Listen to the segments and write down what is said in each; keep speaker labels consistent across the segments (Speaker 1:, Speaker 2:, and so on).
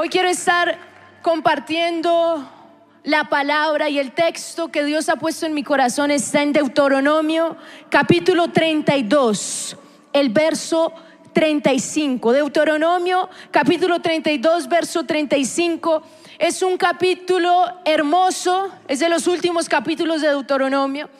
Speaker 1: Hoy quiero estar compartiendo la palabra y el texto que Dios ha puesto en mi corazón está en Deuteronomio capítulo 32, el verso 35. Deuteronomio capítulo 32, verso 35. Es un capítulo hermoso, es de los últimos capítulos de Deuteronomio.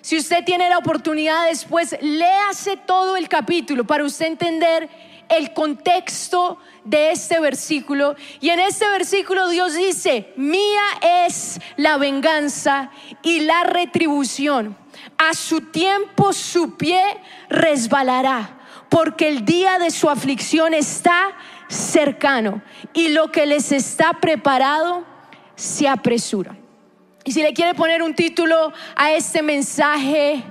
Speaker 1: Si usted tiene la oportunidad después, léase todo el capítulo para usted entender el contexto de este versículo. Y en este versículo Dios dice, mía es la venganza y la retribución. A su tiempo su pie resbalará, porque el día de su aflicción está cercano y lo que les está preparado se apresura. Y si le quiere poner un título a este mensaje,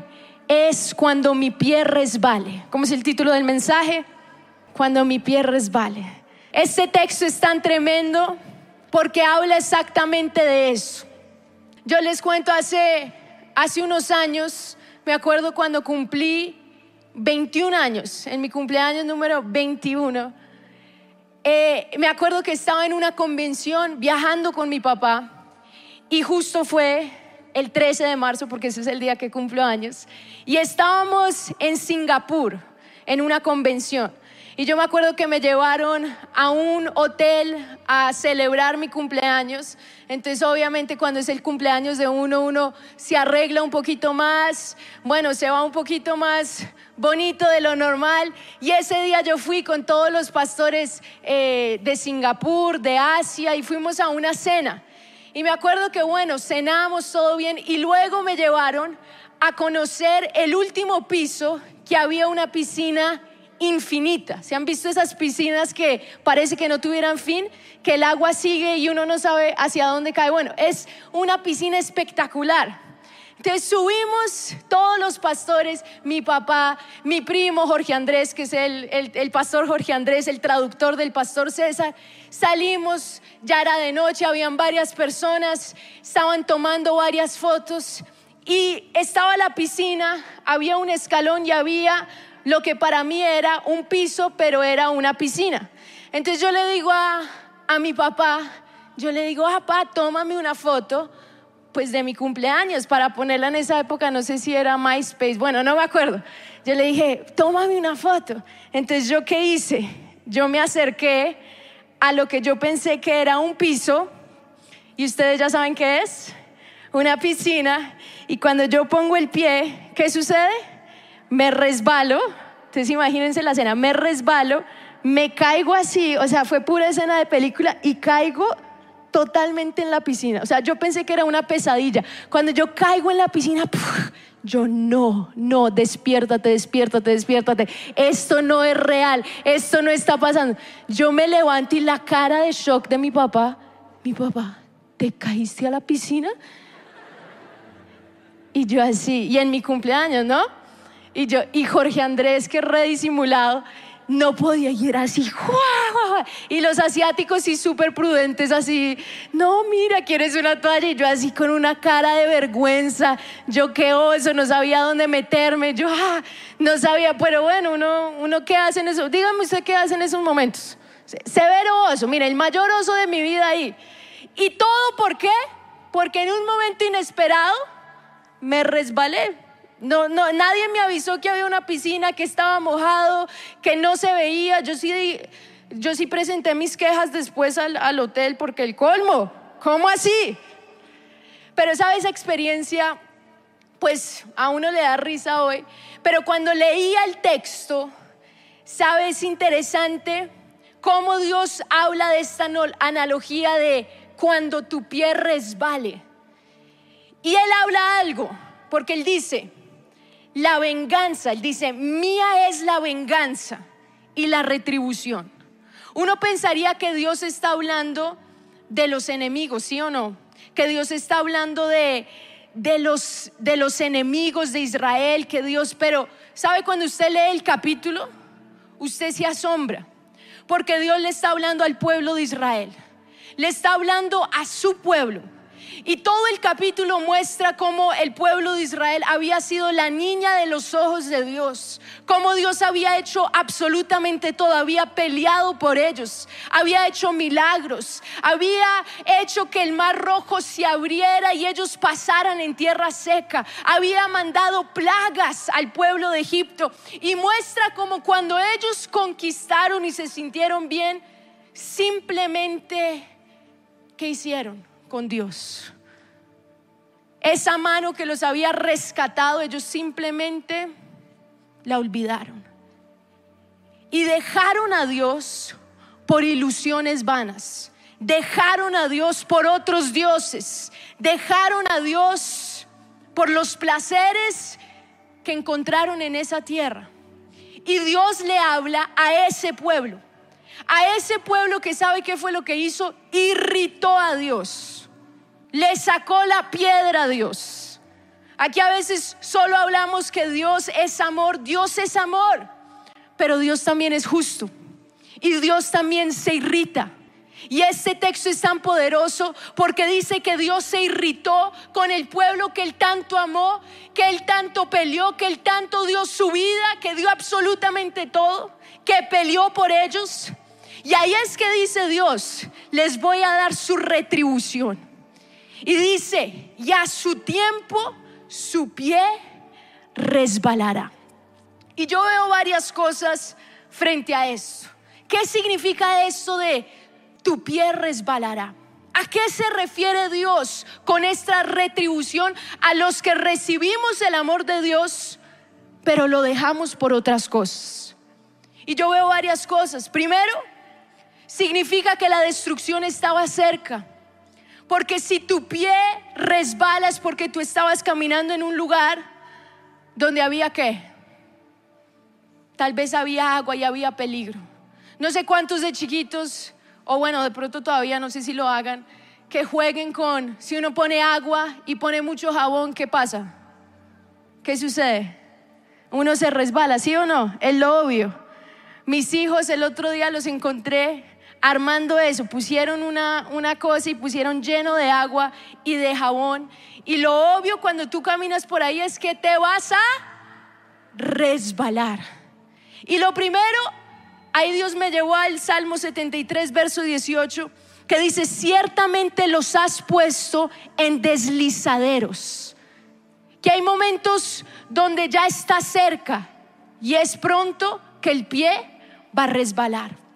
Speaker 1: es cuando mi pie resbale. ¿Cómo es el título del mensaje? Cuando mi pie resbale. Este texto es tan tremendo porque habla exactamente de eso. Yo les cuento hace, hace unos años, me acuerdo cuando cumplí 21 años, en mi cumpleaños número 21, eh, me acuerdo que estaba en una convención viajando con mi papá y justo fue el 13 de marzo, porque ese es el día que cumplo años, y estábamos en Singapur, en una convención. Y yo me acuerdo que me llevaron a un hotel a celebrar mi cumpleaños. Entonces, obviamente, cuando es el cumpleaños de uno, uno se arregla un poquito más, bueno, se va un poquito más bonito de lo normal. Y ese día yo fui con todos los pastores eh, de Singapur, de Asia, y fuimos a una cena. Y me acuerdo que, bueno, cenamos todo bien y luego me llevaron a conocer el último piso que había una piscina infinita. ¿Se han visto esas piscinas que parece que no tuvieran fin? Que el agua sigue y uno no sabe hacia dónde cae. Bueno, es una piscina espectacular. Entonces subimos todos los pastores, mi papá, mi primo Jorge Andrés, que es el, el, pastor Jorge Andrés, el traductor del pastor César. Salimos, ya era de noche, habían varias personas, estaban tomando varias fotos y estaba la piscina, había un escalón y había lo que para mí era un piso, pero era una piscina. Entonces yo le digo a, a mi papá, yo le digo, papá, tómame una foto pues de mi cumpleaños para ponerla en esa época, no sé si era MySpace, bueno, no me acuerdo. Yo le dije, tómame una foto. Entonces yo qué hice? Yo me acerqué a lo que yo pensé que era un piso y ustedes ya saben qué es, una piscina y cuando yo pongo el pie, ¿qué sucede? Me resbalo, entonces imagínense la escena, me resbalo, me caigo así, o sea, fue pura escena de película y caigo totalmente en la piscina. O sea, yo pensé que era una pesadilla. Cuando yo caigo en la piscina, yo no, no, despiértate, despiértate, despiértate. Esto no es real, esto no está pasando. Yo me levanto y la cara de shock de mi papá, mi papá, ¿te caíste a la piscina? Y yo así, y en mi cumpleaños, ¿no? Y yo, y Jorge Andrés, que redisimulado, no podía ir así. Y los asiáticos sí súper prudentes así, no, mira, quieres una toalla. Y yo así con una cara de vergüenza, yo qué oso, no sabía dónde meterme, yo ah, no sabía, pero bueno, uno, uno qué hace en eso. Dígame usted qué hace en esos momentos. Severo oso, mira, el mayor oso de mi vida ahí. ¿Y todo por qué? Porque en un momento inesperado me resbalé no, no, nadie me avisó que había una piscina, que estaba mojado, que no se veía. Yo sí, yo sí presenté mis quejas después al, hotel porque el colmo, ¿cómo así? Pero esa esa experiencia, pues a uno le da risa hoy. Pero cuando leía el texto, sabes interesante cómo Dios habla de esta analogía de cuando tu pie resbale. Y él habla algo, porque él dice, la venganza, él dice, mía es la venganza y la retribución. Uno pensaría que Dios está hablando de los enemigos, ¿sí o no? Que Dios está hablando de, de, los, de los enemigos de Israel, que Dios, pero ¿sabe cuando usted lee el capítulo? Usted se asombra, porque Dios le está hablando al pueblo de Israel, le está hablando a su pueblo Y todo el capítulo muestra cómo el pueblo de Israel había sido la niña de los ojos de Dios, cómo Dios había hecho absolutamente todo, había peleado por ellos, había hecho milagros, había hecho que el mar rojo se abriera y ellos pasaran en tierra seca, había mandado plagas al pueblo de Egipto y muestra cómo cuando ellos conquistaron y se sintieron bien, simplemente, ¿qué hicieron? Con Dios. Esa mano que los había rescatado, ellos simplemente la olvidaron. Y dejaron a Dios por ilusiones vanas. Dejaron a Dios por otros dioses. Dejaron a Dios por los placeres que encontraron en esa tierra. Y Dios le habla a ese pueblo. A ese pueblo que sabe qué fue lo que hizo, irritó a Dios le sacó la piedra a Dios. Aquí a veces solo hablamos que Dios es amor, Dios es amor, pero Dios también es justo y Dios también se irrita. Y este texto es tan poderoso porque dice que Dios se irritó con el pueblo que él tanto amó, que él tanto peleó, que él tanto dio su vida, que dio absolutamente todo, que peleó por ellos. Y ahí es que dice Dios, les voy a dar su retribución. Y dice, y a su tiempo su pie resbalará. Y yo veo varias cosas frente a esto. ¿Qué significa esto de tu pie resbalará? ¿A qué se refiere Dios con esta retribución a los que recibimos el amor de Dios, pero lo dejamos por otras cosas? Y yo veo varias cosas. Primero, significa que la destrucción estaba cerca. Porque si tu pie resbala es porque tú estabas caminando en un lugar donde había qué. Tal vez había agua y había peligro. No sé cuántos de chiquitos, o bueno, de pronto todavía no sé si lo hagan, que jueguen con, si uno pone agua y pone mucho jabón, ¿qué pasa? ¿Qué sucede? Uno se resbala, ¿sí o no? Es lo obvio. Mis hijos el otro día los encontré armando eso, pusieron una, una cosa y pusieron lleno de agua y de jabón. Y lo obvio cuando tú caminas por ahí es que te vas a resbalar. Y lo primero, ahí Dios me llevó al Salmo 73, verso 18, que dice, ciertamente los has puesto en deslizaderos. Que hay momentos donde ya está cerca y es pronto que el pie va a resbalar.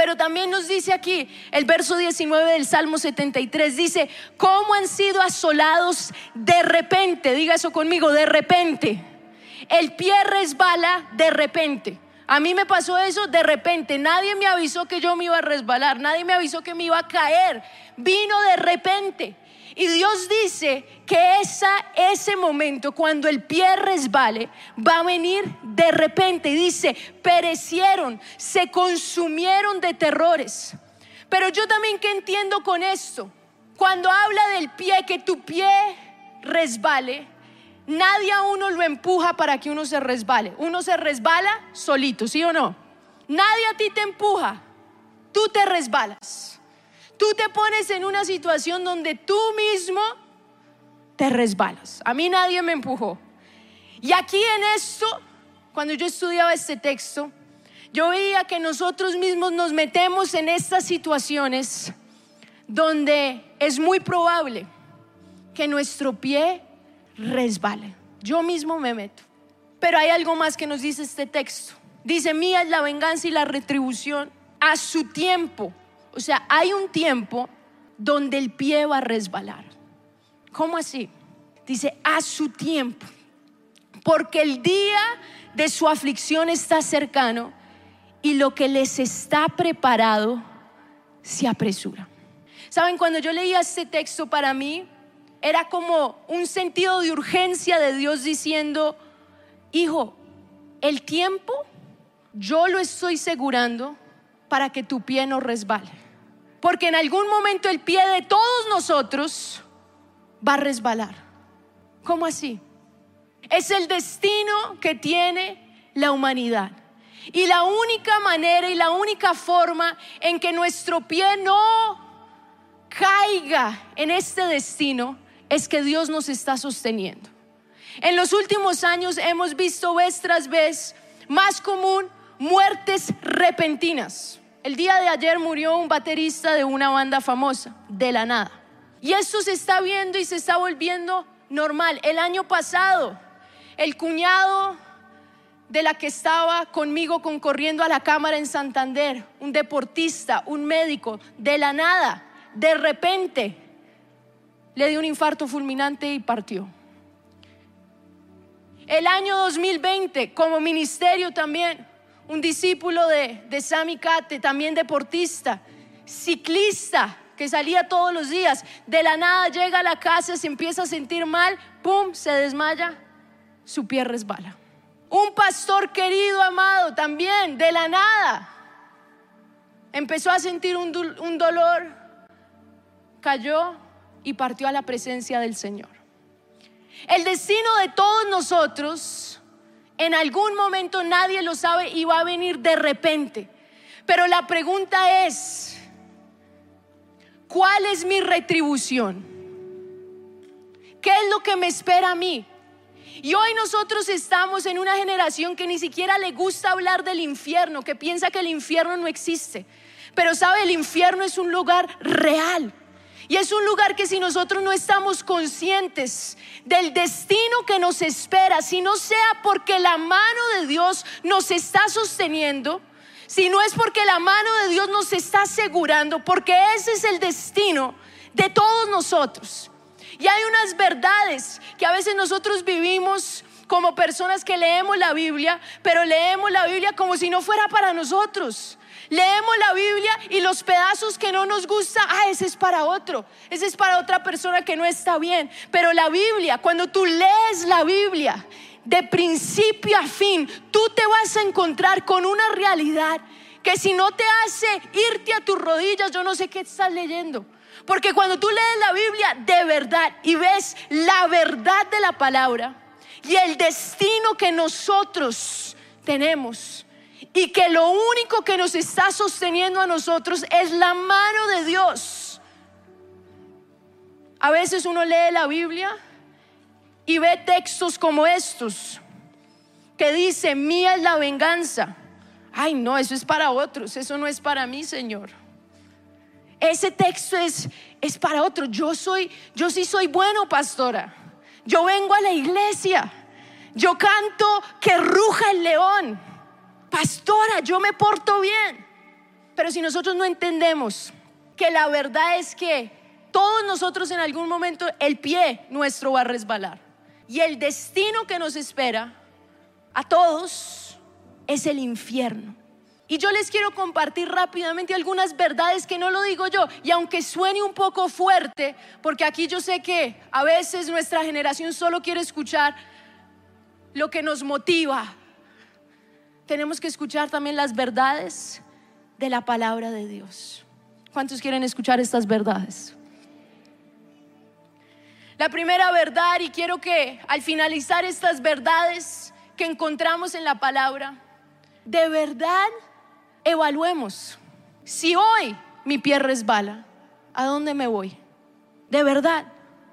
Speaker 1: Pero también nos dice aquí el verso 19 del Salmo 73, dice, ¿cómo han sido asolados de repente? Diga eso conmigo, de repente. El pie resbala de repente. A mí me pasó eso de repente. Nadie me avisó que yo me iba a resbalar. Nadie me avisó que me iba a caer. Vino de repente. Y Dios dice que esa, ese momento, cuando el pie resbale, va a venir de repente. Y dice, perecieron, se consumieron de terrores. Pero yo también que entiendo con esto, cuando habla del pie, que tu pie resbale, nadie a uno lo empuja para que uno se resbale. Uno se resbala solito, ¿sí o no? Nadie a ti te empuja, tú te resbalas. Tú te pones en una situación donde tú mismo te resbalas. A mí nadie me empujó. Y aquí en esto, cuando yo estudiaba este texto, yo veía que nosotros mismos nos metemos en estas situaciones donde es muy probable que nuestro pie resbale. Yo mismo me meto. Pero hay algo más que nos dice este texto. Dice, mía es la venganza y la retribución a su tiempo. O sea, hay un tiempo donde el pie va a resbalar. ¿Cómo así? Dice, a su tiempo. Porque el día de su aflicción está cercano y lo que les está preparado se apresura. Saben, cuando yo leía este texto para mí, era como un sentido de urgencia de Dios diciendo, hijo, el tiempo yo lo estoy asegurando para que tu pie no resbale. Porque en algún momento el pie de todos nosotros va a resbalar. ¿Cómo así? Es el destino que tiene la humanidad. Y la única manera y la única forma en que nuestro pie no caiga en este destino es que Dios nos está sosteniendo. En los últimos años hemos visto vez tras vez más común muertes repentinas. El día de ayer murió un baterista de una banda famosa, de la nada. Y esto se está viendo y se está volviendo normal. El año pasado, el cuñado de la que estaba conmigo concorriendo a la cámara en Santander, un deportista, un médico, de la nada, de repente, le dio un infarto fulminante y partió. El año 2020, como ministerio también, un discípulo de, de Sami Kate, también deportista, ciclista, que salía todos los días, de la nada llega a la casa, se empieza a sentir mal, ¡pum!, se desmaya, su pie resbala. Un pastor querido, amado, también, de la nada, empezó a sentir un, un dolor, cayó y partió a la presencia del Señor. El destino de todos nosotros, en algún momento nadie lo sabe y va a venir de repente. Pero la pregunta es, ¿cuál es mi retribución? ¿Qué es lo que me espera a mí? Y hoy nosotros estamos en una generación que ni siquiera le gusta hablar del infierno, que piensa que el infierno no existe. Pero sabe, el infierno es un lugar real. Y es un lugar que si nosotros no estamos conscientes del destino que nos espera, si no sea porque la mano de Dios nos está sosteniendo, si no es porque la mano de Dios nos está asegurando, porque ese es el destino de todos nosotros. Y hay unas verdades que a veces nosotros vivimos como personas que leemos la Biblia, pero leemos la Biblia como si no fuera para nosotros. Leemos la Biblia y los pedazos que no nos gusta, ah, ese es para otro, ese es para otra persona que no está bien. Pero la Biblia, cuando tú lees la Biblia de principio a fin, tú te vas a encontrar con una realidad que si no te hace irte a tus rodillas, yo no sé qué estás leyendo. Porque cuando tú lees la Biblia de verdad y ves la verdad de la palabra y el destino que nosotros tenemos, y que lo único que nos está sosteniendo a nosotros es la mano de Dios. A veces uno lee la Biblia y ve textos como estos que dice, mía es la venganza. Ay, no, eso es para otros, eso no es para mí, Señor. Ese texto es, es para otros. Yo soy, yo sí soy bueno, pastora. Yo vengo a la iglesia. Yo canto que ruja el león pastora, yo me porto bien. Pero si nosotros no entendemos que la verdad es que todos nosotros en algún momento el pie nuestro va a resbalar. Y el destino que nos espera a todos es el infierno. Y yo les quiero compartir rápidamente algunas verdades que no lo digo yo. Y aunque suene un poco fuerte, porque aquí yo sé que a veces nuestra generación solo quiere escuchar lo que nos motiva, tenemos que escuchar también las verdades de la palabra de Dios. ¿Cuántos quieren escuchar estas verdades? La primera verdad, y quiero que al finalizar estas verdades que encontramos en la palabra, de verdad evaluemos. Si hoy mi pie resbala, ¿a dónde me voy? De verdad.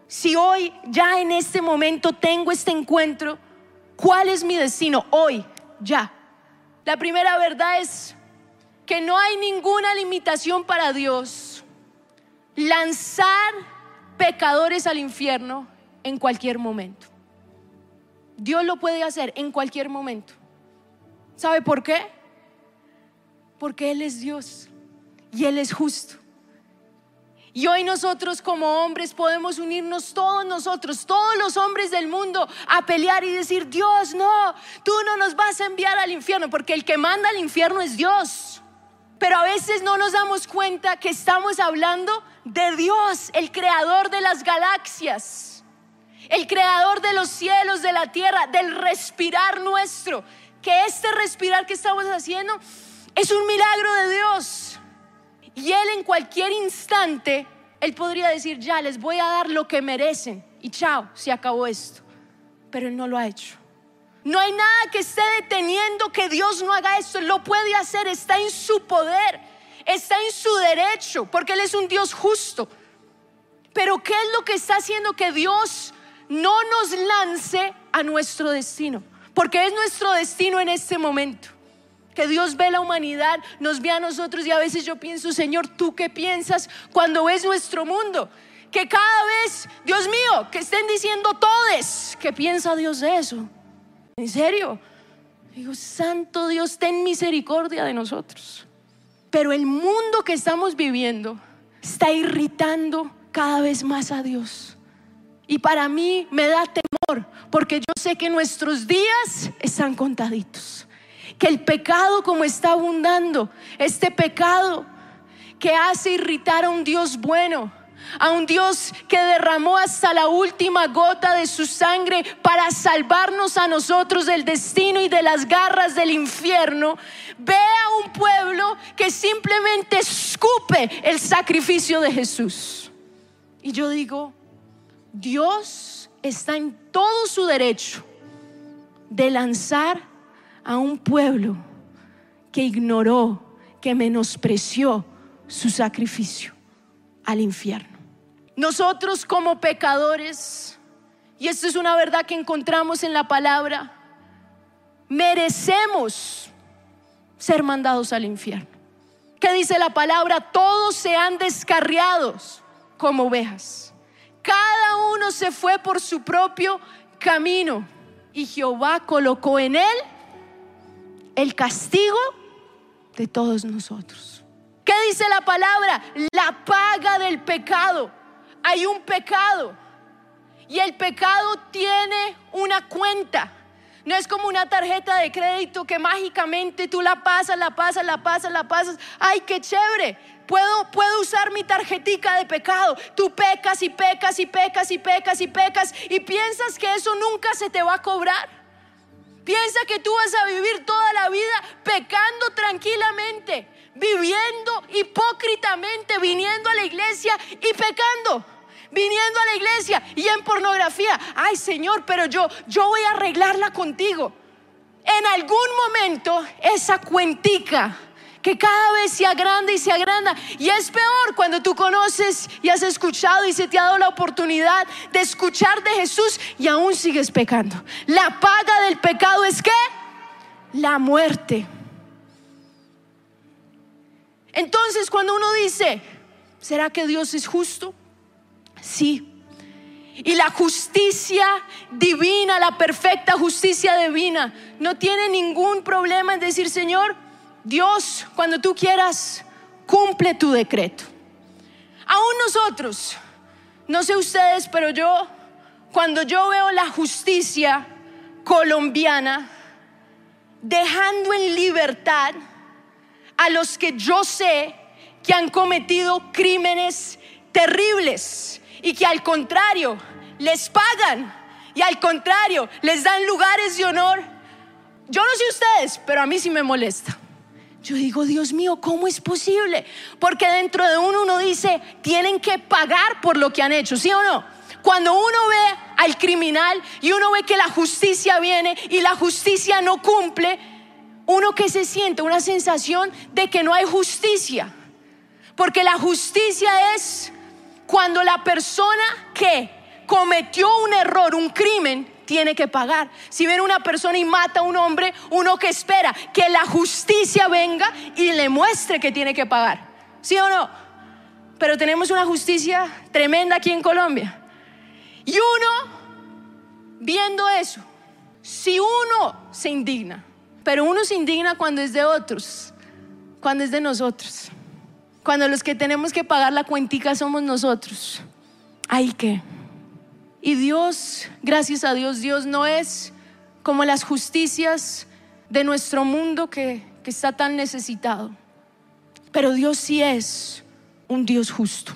Speaker 1: Si hoy, ya en este momento, tengo este encuentro, ¿cuál es mi destino? Hoy, ya. La primera verdad es que no hay ninguna limitación para Dios lanzar pecadores al infierno en cualquier momento. Dios lo puede hacer en cualquier momento. ¿Sabe por qué? Porque Él es Dios y Él es justo. Y hoy nosotros como hombres podemos unirnos todos nosotros, todos los hombres del mundo, a pelear y decir, Dios, no, tú no nos vas a enviar al infierno, porque el que manda al infierno es Dios. Pero a veces no nos damos cuenta que estamos hablando de Dios, el creador de las galaxias, el creador de los cielos, de la tierra, del respirar nuestro, que este respirar que estamos haciendo es un milagro de Dios. Y Él en cualquier instante, Él podría decir, ya, les voy a dar lo que merecen. Y chao, se acabó esto. Pero Él no lo ha hecho. No hay nada que esté deteniendo que Dios no haga esto. Él lo puede hacer, está en su poder, está en su derecho, porque Él es un Dios justo. Pero ¿qué es lo que está haciendo que Dios no nos lance a nuestro destino? Porque es nuestro destino en este momento. Que Dios ve la humanidad, nos ve a nosotros y a veces yo pienso, Señor, ¿tú qué piensas cuando ves nuestro mundo? Que cada vez, Dios mío, que estén diciendo todes, ¿qué piensa Dios de eso? ¿En serio? Digo, Santo Dios, ten misericordia de nosotros. Pero el mundo que estamos viviendo está irritando cada vez más a Dios. Y para mí me da temor, porque yo sé que nuestros días están contaditos. Que el pecado como está abundando, este pecado que hace irritar a un Dios bueno, a un Dios que derramó hasta la última gota de su sangre para salvarnos a nosotros del destino y de las garras del infierno, ve a un pueblo que simplemente escupe el sacrificio de Jesús. Y yo digo, Dios está en todo su derecho de lanzar a un pueblo que ignoró, que menospreció su sacrificio al infierno. Nosotros como pecadores, y esto es una verdad que encontramos en la palabra, merecemos ser mandados al infierno. ¿Qué dice la palabra? Todos se han descarriados como ovejas. Cada uno se fue por su propio camino y Jehová colocó en él el castigo de todos nosotros. ¿Qué dice la palabra? La paga del pecado hay un pecado y el pecado tiene una cuenta. No es como una tarjeta de crédito que mágicamente tú la pasas, la pasas, la pasas, la pasas. Ay, qué chévere. Puedo, puedo usar mi tarjetica de pecado. Tú pecas y pecas y pecas y pecas y pecas y piensas que eso nunca se te va a cobrar. Piensa que tú vas a vivir toda la vida pecando tranquilamente, viviendo hipócritamente, viniendo a la iglesia y pecando viniendo a la iglesia y en pornografía. Ay, Señor, pero yo yo voy a arreglarla contigo. En algún momento esa cuentica que cada vez se agranda y se agranda. Y es peor cuando tú conoces y has escuchado y se te ha dado la oportunidad de escuchar de Jesús y aún sigues pecando. La paga del pecado es que la muerte. Entonces cuando uno dice, ¿será que Dios es justo? Sí. Y la justicia divina, la perfecta justicia divina, no tiene ningún problema en decir, Señor, Dios, cuando tú quieras, cumple tu decreto. Aún nosotros, no sé ustedes, pero yo, cuando yo veo la justicia colombiana, dejando en libertad a los que yo sé que han cometido crímenes terribles y que al contrario les pagan y al contrario les dan lugares de honor. Yo no sé ustedes, pero a mí sí me molesta. Yo digo, Dios mío, ¿cómo es posible? Porque dentro de uno uno dice, tienen que pagar por lo que han hecho, ¿sí o no? Cuando uno ve al criminal y uno ve que la justicia viene y la justicia no cumple, uno que se siente una sensación de que no hay justicia. Porque la justicia es cuando la persona que cometió un error, un crimen, tiene que pagar. Si viene una persona y mata a un hombre, uno que espera que la justicia venga y le muestre que tiene que pagar. ¿Sí o no? Pero tenemos una justicia tremenda aquí en Colombia. Y uno, viendo eso, si uno se indigna, pero uno se indigna cuando es de otros, cuando es de nosotros. Cuando los que tenemos que pagar la cuentica somos nosotros. ¿Hay que. Y Dios, gracias a Dios, Dios no es como las justicias de nuestro mundo que, que está tan necesitado. Pero Dios sí es un Dios justo.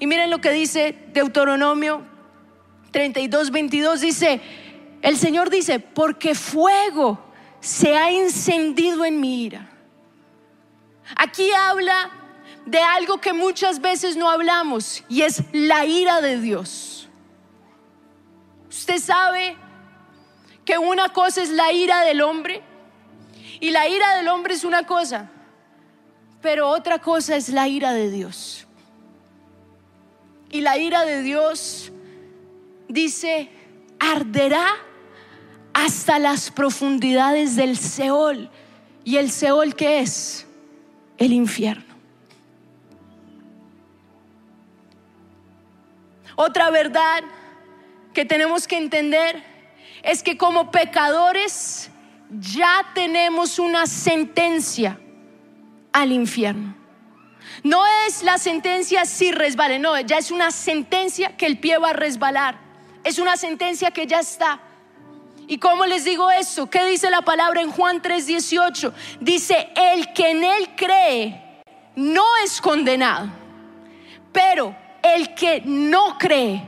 Speaker 1: Y miren lo que dice Deuteronomio 32, 22, dice, el Señor dice, porque fuego se ha encendido en mi ira. Aquí habla de algo que muchas veces no hablamos y es la ira de Dios. Usted sabe que una cosa es la ira del hombre y la ira del hombre es una cosa, pero otra cosa es la ira de Dios. Y la ira de Dios dice, arderá hasta las profundidades del Seol. ¿Y el Seol qué es? El infierno. Otra verdad que tenemos que entender es que como pecadores ya tenemos una sentencia al infierno. No es la sentencia si resbale, no, ya es una sentencia que el pie va a resbalar. Es una sentencia que ya está. ¿Y cómo les digo eso? ¿Qué dice la palabra en Juan 3:18? Dice, el que en él cree no es condenado, pero el que no cree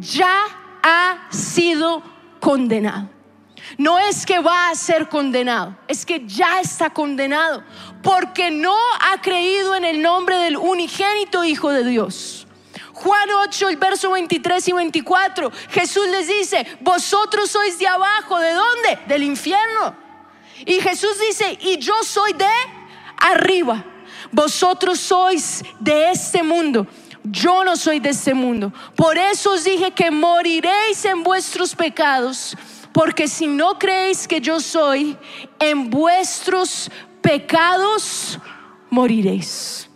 Speaker 1: ya ha sido condenado. No es que va a ser condenado, es que ya está condenado, porque no ha creído en el nombre del unigénito Hijo de Dios. Juan 8, el verso 23 y 24, Jesús les dice, vosotros sois de abajo, ¿de dónde? Del infierno. Y Jesús dice, y yo soy de arriba. Vosotros sois de este mundo. Yo no soy de este mundo. Por eso os dije que moriréis en vuestros pecados. Porque si no creéis que yo soy, en vuestros pecados moriréis.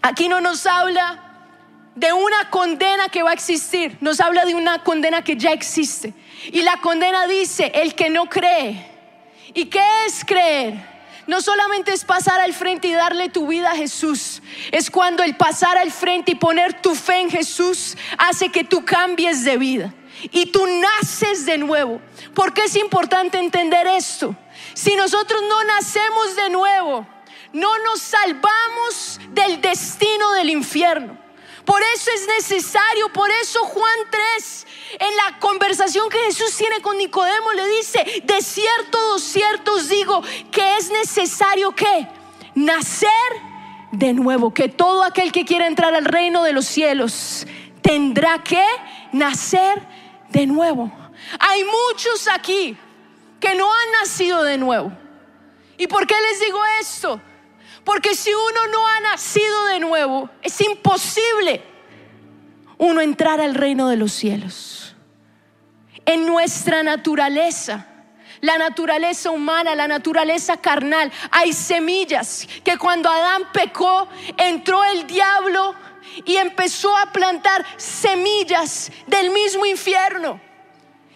Speaker 1: Aquí no nos habla de una condena que va a existir, nos habla de una condena que ya existe. Y la condena dice, el que no cree. ¿Y qué es creer? No solamente es pasar al frente y darle tu vida a Jesús, es cuando el pasar al frente y poner tu fe en Jesús hace que tú cambies de vida y tú naces de nuevo. ¿Por qué es importante entender esto? Si nosotros no nacemos de nuevo, no nos salvamos del destino del infierno. Por eso es necesario, por eso Juan 3, en la conversación que Jesús tiene con Nicodemo, le dice, de cierto, de cierto os digo que es necesario que nacer de nuevo, que todo aquel que quiera entrar al reino de los cielos tendrá que nacer de nuevo. Hay muchos aquí que no han nacido de nuevo. ¿Y por qué les digo esto? Porque si uno no ha nacido de nuevo, es imposible uno entrar al reino de los cielos. En nuestra naturaleza, la naturaleza humana, la naturaleza carnal, hay semillas que cuando Adán pecó, entró el diablo y empezó a plantar semillas del mismo infierno.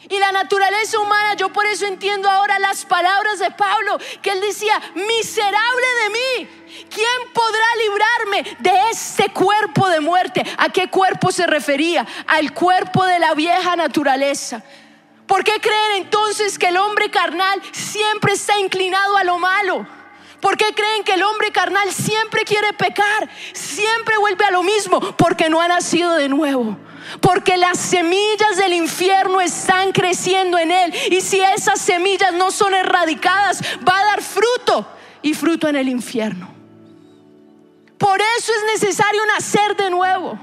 Speaker 1: Y la naturaleza humana, yo por eso entiendo ahora las palabras de Pablo, que él decía, miserable de mí, ¿quién podrá librarme de este cuerpo de muerte? ¿A qué cuerpo se refería? Al cuerpo de la vieja naturaleza. ¿Por qué creen entonces que el hombre carnal siempre está inclinado a lo malo? ¿Por qué creen que el hombre carnal siempre quiere pecar? Siempre vuelve a lo mismo porque no ha nacido de nuevo. Porque las semillas del infierno están creciendo en él. Y si esas semillas no son erradicadas, va a dar fruto y fruto en el infierno. Por eso es necesario nacer de nuevo.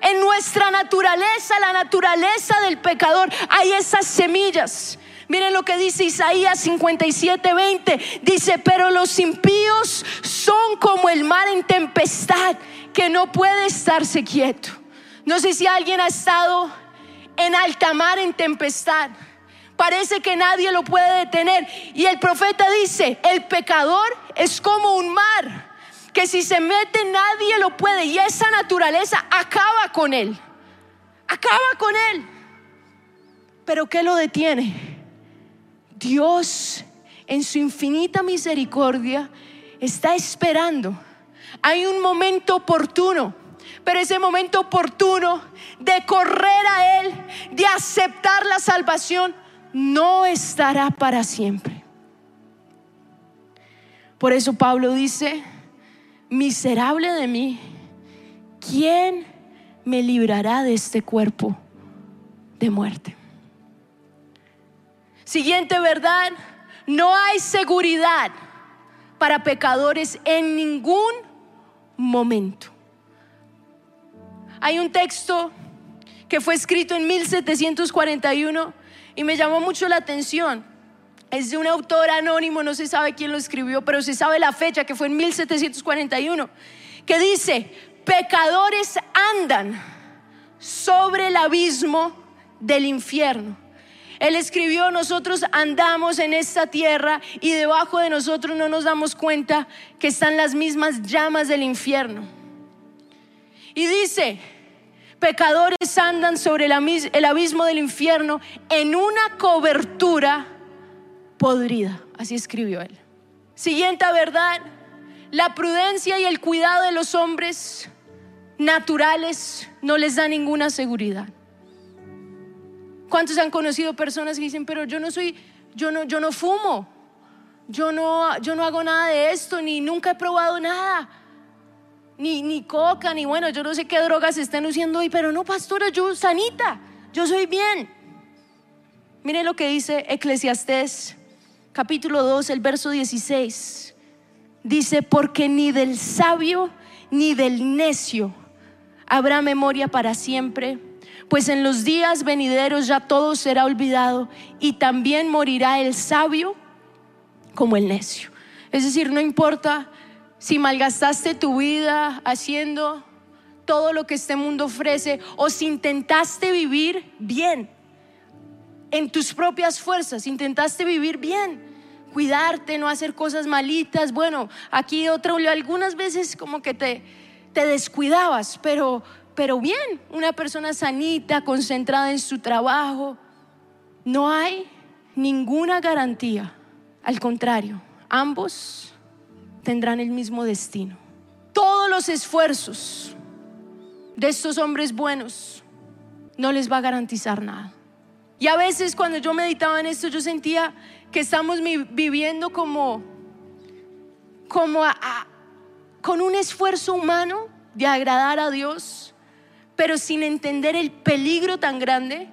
Speaker 1: En nuestra naturaleza, la naturaleza del pecador, hay esas semillas. Miren lo que dice Isaías 57, 20. Dice, pero los impíos son como el mar en tempestad, que no puede estarse quieto. No sé si alguien ha estado en alta mar en tempestad. Parece que nadie lo puede detener. Y el profeta dice, el pecador es como un mar, que si se mete nadie lo puede. Y esa naturaleza acaba con él. Acaba con él. Pero ¿qué lo detiene? Dios en su infinita misericordia está esperando. Hay un momento oportuno pero ese momento oportuno de correr a Él, de aceptar la salvación, no estará para siempre. Por eso Pablo dice, miserable de mí, ¿quién me librará de este cuerpo de muerte? Siguiente verdad, no hay seguridad para pecadores en ningún momento. Hay un texto que fue escrito en 1741 y me llamó mucho la atención. Es de un autor anónimo, no se sabe quién lo escribió, pero se sabe la fecha que fue en 1741, que dice, pecadores andan sobre el abismo del infierno. Él escribió, nosotros andamos en esta tierra y debajo de nosotros no nos damos cuenta que están las mismas llamas del infierno. Y dice, pecadores andan sobre el abismo del infierno en una cobertura podrida. Así escribió él. Siguiente verdad, la prudencia y el cuidado de los hombres naturales no les da ninguna seguridad. ¿Cuántos han conocido personas que dicen, pero yo no soy, yo no, yo no fumo, yo no, yo no hago nada de esto, ni nunca he probado nada, ni, ni coca, ni bueno, yo no sé qué drogas están usando hoy, pero no, pastora, yo sanita, yo soy bien. Mire lo que dice Eclesiastés, capítulo 2, el verso 16. Dice, porque ni del sabio ni del necio habrá memoria para siempre pues en los días venideros ya todo será olvidado y también morirá el sabio como el necio. Es decir, no importa si malgastaste tu vida haciendo todo lo que este mundo ofrece o si intentaste vivir bien en tus propias fuerzas, intentaste vivir bien, cuidarte, no hacer cosas malitas. Bueno, aquí otro, algunas veces como que te, te descuidabas, pero pero bien, una persona sanita, concentrada en su trabajo. No hay ninguna garantía. Al contrario, ambos tendrán el mismo destino. Todos los esfuerzos de estos hombres buenos no les va a garantizar nada. Y a veces cuando yo meditaba en esto, yo sentía que estamos viviendo como, como con un esfuerzo humano de agradar a Dios pero sin entender el peligro tan grande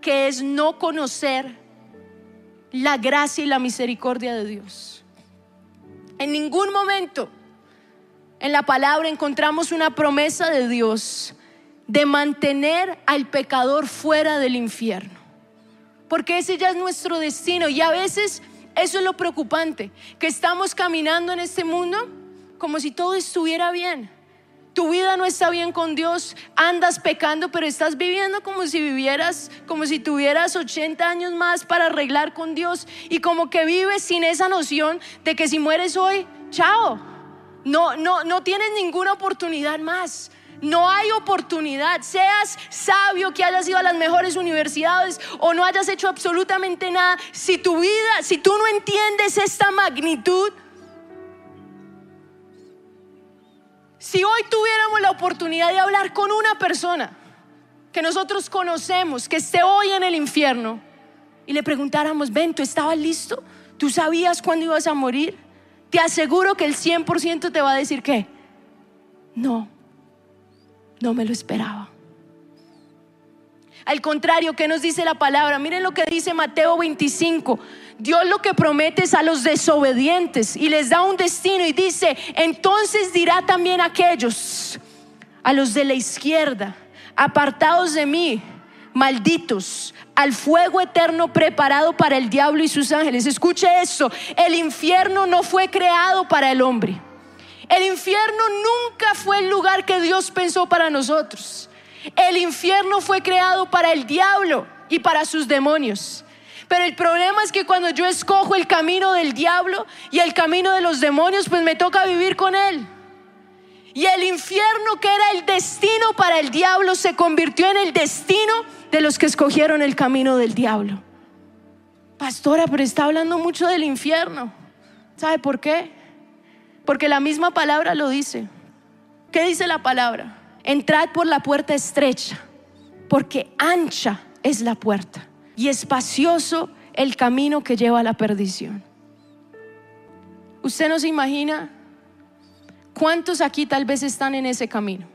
Speaker 1: que es no conocer la gracia y la misericordia de Dios. En ningún momento en la palabra encontramos una promesa de Dios de mantener al pecador fuera del infierno. Porque ese ya es nuestro destino y a veces eso es lo preocupante, que estamos caminando en este mundo como si todo estuviera bien tu vida no está bien con Dios, andas pecando, pero estás viviendo como si vivieras, como si tuvieras 80 años más para arreglar con Dios y como que vives sin esa noción de que si mueres hoy, chao. No, no, no tienes ninguna oportunidad más. No hay oportunidad, seas sabio, que hayas ido a las mejores universidades o no hayas hecho absolutamente nada. Si tu vida, si tú no entiendes esta magnitud, Si hoy tuviéramos la oportunidad de hablar con una persona que nosotros conocemos, que esté hoy en el infierno, y le preguntáramos, ven, ¿tú estabas listo? ¿Tú sabías cuándo ibas a morir? Te aseguro que el 100% te va a decir que no, no me lo esperaba. Al contrario, ¿qué nos dice la palabra? Miren lo que dice Mateo 25. Dios lo que promete es a los desobedientes y les da un destino y dice, entonces dirá también a aquellos, a los de la izquierda, apartados de mí, malditos, al fuego eterno preparado para el diablo y sus ángeles. Escuche esto, el infierno no fue creado para el hombre. El infierno nunca fue el lugar que Dios pensó para nosotros. El infierno fue creado para el diablo y para sus demonios. Pero el problema es que cuando yo escojo el camino del diablo y el camino de los demonios, pues me toca vivir con él. Y el infierno que era el destino para el diablo se convirtió en el destino de los que escogieron el camino del diablo. Pastora, pero está hablando mucho del infierno. ¿Sabe por qué? Porque la misma palabra lo dice. ¿Qué dice la palabra? entrad por la puerta estrecha, porque ancha es la puerta y espacioso el camino que lleva a la perdición. Usted no se imagina cuántos aquí tal vez están en ese camino,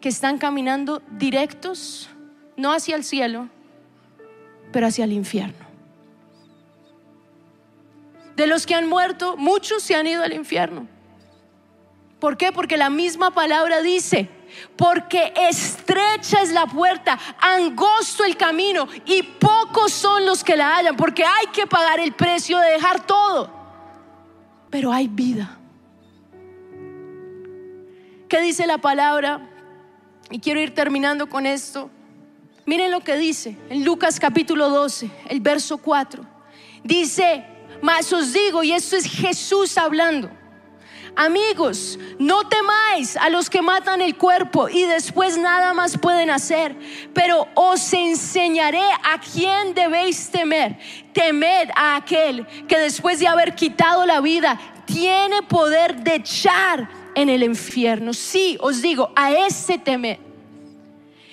Speaker 1: que están caminando directos, no hacia el cielo, pero hacia el infierno. De los que han muerto, muchos se han ido al infierno. ¿Por qué? Porque la misma palabra dice, porque estrecha es la puerta, angosto el camino y pocos son los que la hallan, porque hay que pagar el precio de dejar todo. Pero hay vida. ¿Qué dice la palabra Y quiero ir terminando con esto. Miren lo que dice en Lucas capítulo 12, el verso 4. Dice, mas os digo, y esto es Jesús hablando. Amigos, no temáis a los que matan el cuerpo y después nada más pueden hacer, pero os enseñaré a quién debéis temer. Temed a aquel que después de haber quitado la vida tiene poder de echar en el infierno. Sí, os digo, a ese temer.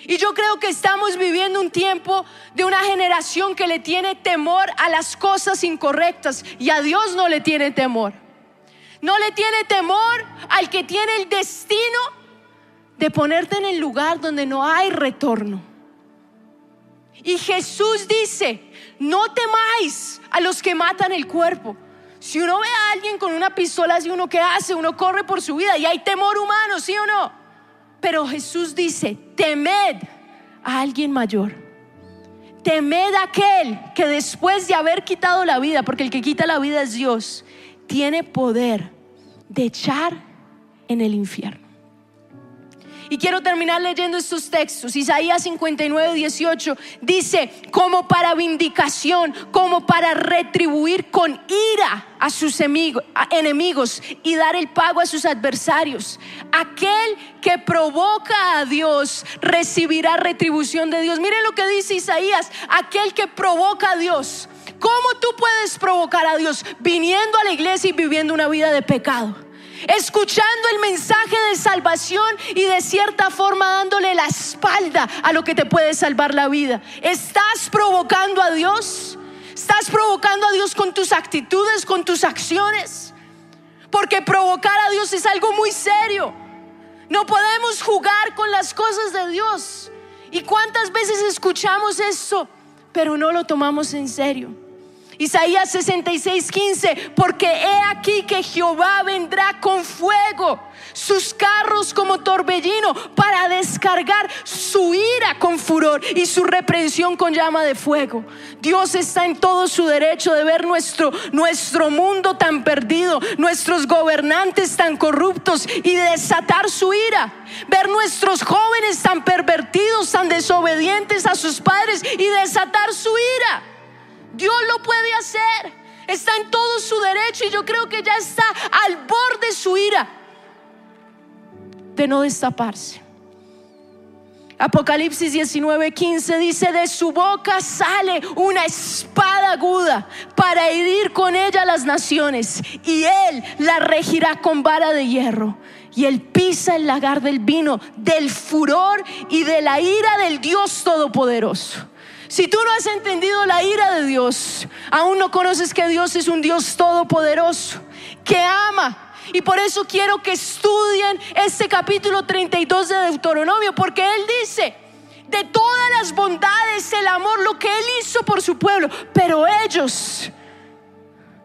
Speaker 1: Y yo creo que estamos viviendo un tiempo de una generación que le tiene temor a las cosas incorrectas y a Dios no le tiene temor. No le tiene temor al que tiene el destino de ponerte en el lugar donde no hay retorno. Y Jesús dice, no temáis a los que matan el cuerpo. Si uno ve a alguien con una pistola, así uno que hace, uno corre por su vida y hay temor humano, ¿sí o no? Pero Jesús dice, temed a alguien mayor. Temed a aquel que después de haber quitado la vida, porque el que quita la vida es Dios, tiene poder de echar en el infierno. Y quiero terminar leyendo estos textos. Isaías 59, 18 dice, como para vindicación, como para retribuir con ira a sus enemigos y dar el pago a sus adversarios. Aquel que provoca a Dios recibirá retribución de Dios. Miren lo que dice Isaías, aquel que provoca a Dios ¿Cómo tú puedes provocar a Dios viniendo a la iglesia y viviendo una vida de pecado? Escuchando el mensaje de salvación y de cierta forma dándole la espalda a lo que te puede salvar la vida. ¿Estás provocando a Dios? ¿Estás provocando a Dios con tus actitudes, con tus acciones? Porque provocar a Dios es algo muy serio. No podemos jugar con las cosas de Dios. ¿Y cuántas veces escuchamos eso, pero no lo tomamos en serio? Isaías 66, 15, porque he aquí que Jehová vendrá con fuego, sus carros como torbellino, para descargar su ira con furor y su reprensión con llama de fuego. Dios está en todo su derecho de ver nuestro, nuestro mundo tan perdido, nuestros gobernantes tan corruptos y desatar su ira. Ver nuestros jóvenes tan pervertidos, tan desobedientes a sus padres y desatar su ira. Dios lo puede hacer. Está en todo su derecho y yo creo que ya está al borde de su ira de no destaparse. Apocalipsis 19:15 dice, de su boca sale una espada aguda para herir con ella las naciones y él la regirá con vara de hierro. Y él pisa el lagar del vino, del furor y de la ira del Dios Todopoderoso. Si tú no has entendido la ira de Dios, aún no conoces que Dios es un Dios todopoderoso, que ama. Y por eso quiero que estudien este capítulo 32 de Deuteronomio, porque Él dice, de todas las bondades, el amor, lo que Él hizo por su pueblo, pero ellos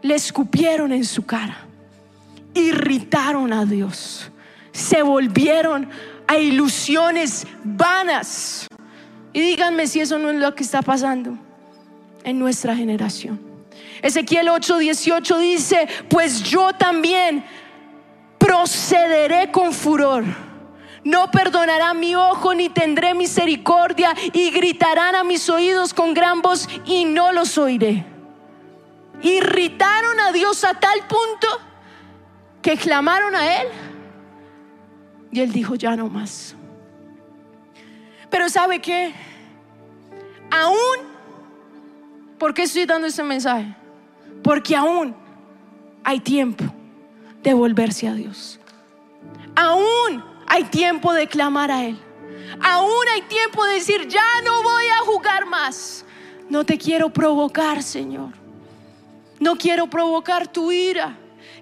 Speaker 1: le escupieron en su cara, irritaron a Dios, se volvieron a ilusiones vanas. Y díganme si eso no es lo que está pasando en nuestra generación. Ezequiel 8:18 dice, pues yo también procederé con furor. No perdonará mi ojo ni tendré misericordia y gritarán a mis oídos con gran voz y no los oiré. Irritaron a Dios a tal punto que clamaron a Él y Él dijo, ya no más. Pero ¿sabe qué? Aún, ¿por qué estoy dando este mensaje? Porque aún hay tiempo de volverse a Dios. Aún hay tiempo de clamar a Él. Aún hay tiempo de decir, ya no voy a jugar más. No te quiero provocar, Señor. No quiero provocar tu ira.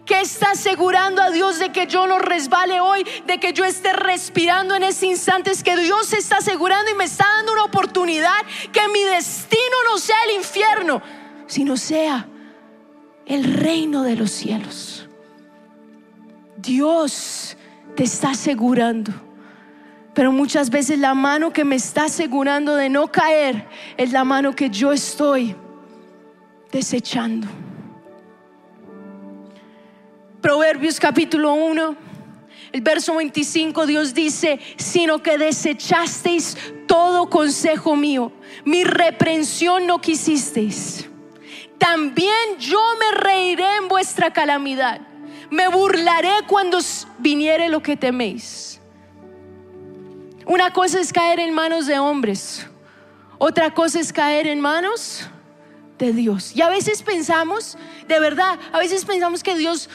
Speaker 1: ¿Qué está asegurando a Dios de que yo no resbale hoy? De que yo esté respirando en ese instante. Es que Dios está asegurando y me está dando una oportunidad que mi destino no sea el infierno, sino sea el reino de los cielos. Dios te está asegurando. Pero muchas veces la mano que me está asegurando de no caer es la mano que yo estoy desechando. Proverbios capítulo 1, El verso 25 Dios dice, sino que desechasteis todo consejo mío, mi reprensión no quisisteis. También yo me reiré en vuestra calamidad, me burlaré cuando viniere lo que teméis. Una cosa es caer en manos de hombres, otra cosa es caer en manos de Dios. Y a veces pensamos, de verdad, a veces pensamos que Dios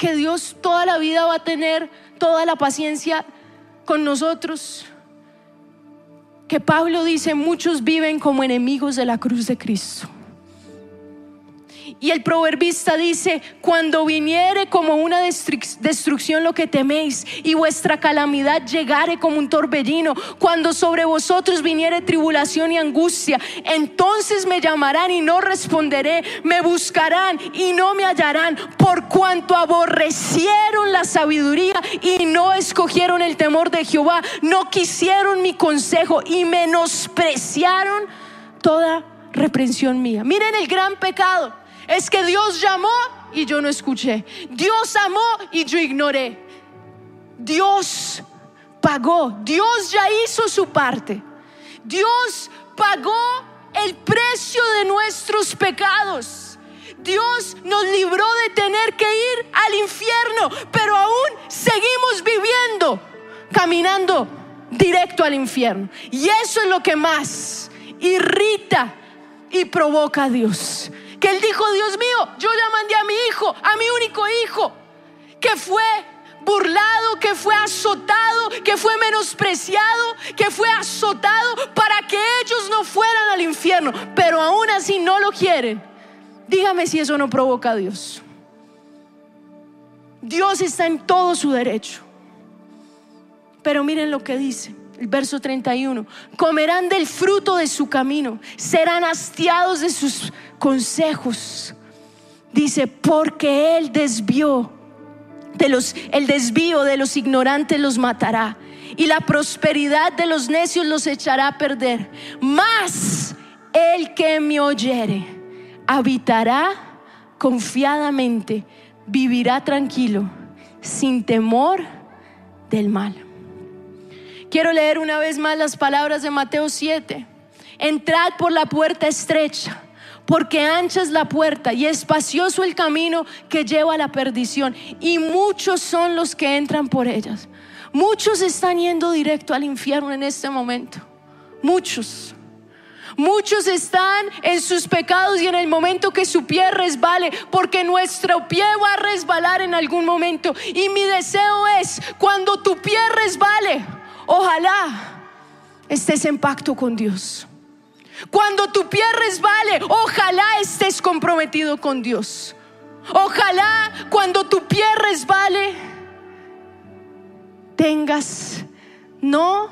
Speaker 1: que Dios toda la vida va a tener toda la paciencia con nosotros. Que Pablo dice, muchos viven como enemigos de la cruz de Cristo. Y el proverbista dice, cuando viniere como una destrucción lo que teméis y vuestra calamidad llegare como un torbellino, cuando sobre vosotros viniere tribulación y angustia, entonces me llamarán y no responderé, me buscarán y no me hallarán, por cuanto aborrecieron la sabiduría y no escogieron el temor de Jehová, no quisieron mi consejo y menospreciaron toda reprensión mía. Miren el gran pecado es que Dios llamó y yo no escuché. Dios amó y yo ignoré. Dios pagó. Dios ya hizo su parte. Dios pagó el precio de nuestros pecados. Dios nos libró de tener que ir al infierno, pero aún seguimos viviendo, caminando directo al infierno. Y eso es lo que más irrita y provoca a Dios que él dijo, Dios mío, yo ya mandé a mi hijo, a mi único hijo, que fue burlado, que fue azotado, que fue menospreciado, que fue azotado para que ellos no fueran al infierno, pero aún así no lo quieren. Dígame si eso no provoca a Dios. Dios está en todo su derecho. Pero miren lo que dice verso 31. Comerán del fruto de su camino, serán hastiados de sus consejos. Dice, porque él desvió de los el desvío de los ignorantes los matará y la prosperidad de los necios los echará a perder. Mas el que me oyere habitará confiadamente, vivirá tranquilo, sin temor del mal. Quiero leer una vez más las palabras de Mateo 7. Entrad por la puerta estrecha porque ancha es la puerta y espacioso el camino que lleva a la perdición, y muchos son los que entran por ellas. Muchos están yendo directo al infierno en este momento. Muchos. Muchos están en sus pecados y en el momento que su pie resbale, porque nuestro pie va a resbalar en algún momento. Y mi deseo es, cuando tu pie resbale, ojalá estés en pacto con Dios. Cuando tu pie resbale, ojalá estés comprometido con Dios. Ojalá cuando tu pie resbale, tengas no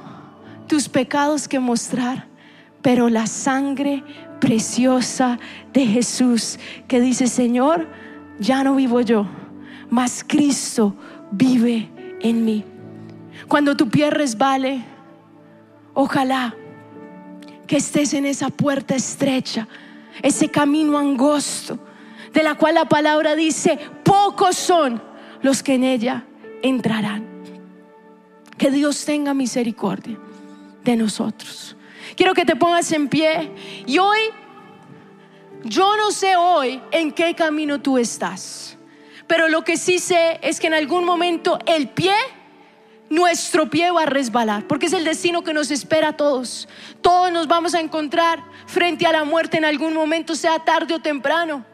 Speaker 1: tus pecados que mostrar, pero la sangre preciosa de Jesús que dice, Señor, ya no vivo yo, mas Cristo vive en mí. Cuando tu pie resbale, ojalá que estés en esa puerta estrecha, ese camino angosto, de la cual la palabra dice, pocos son los que en ella entrarán. Que Dios tenga misericordia de nosotros. Quiero que te pongas en pie y hoy, yo no sé hoy en qué camino tú estás, pero lo que sí sé es que en algún momento el pie nuestro pie va a resbalar, porque es el destino que nos espera a todos. Todos nos vamos a encontrar frente a la muerte en algún momento, sea tarde o temprano.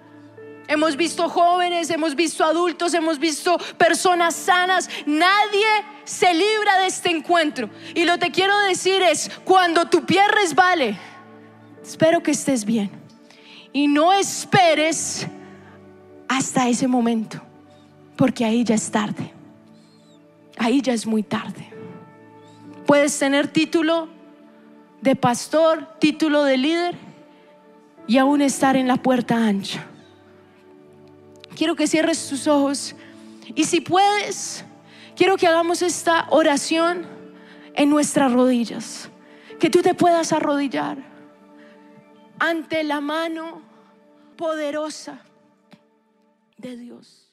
Speaker 1: Hemos visto jóvenes, hemos visto adultos, hemos visto personas sanas. Nadie se libra de este encuentro. Y lo que quiero decir es, cuando tu pie resbale, espero que estés bien. Y no esperes hasta ese momento, porque ahí ya es tarde ahí ya es muy tarde. Puedes tener título de pastor, título de líder y aún estar en la puerta ancha. Quiero que cierres tus ojos y si puedes, quiero que hagamos esta oración en nuestras rodillas. Que tú te puedas arrodillar ante la mano poderosa de Dios.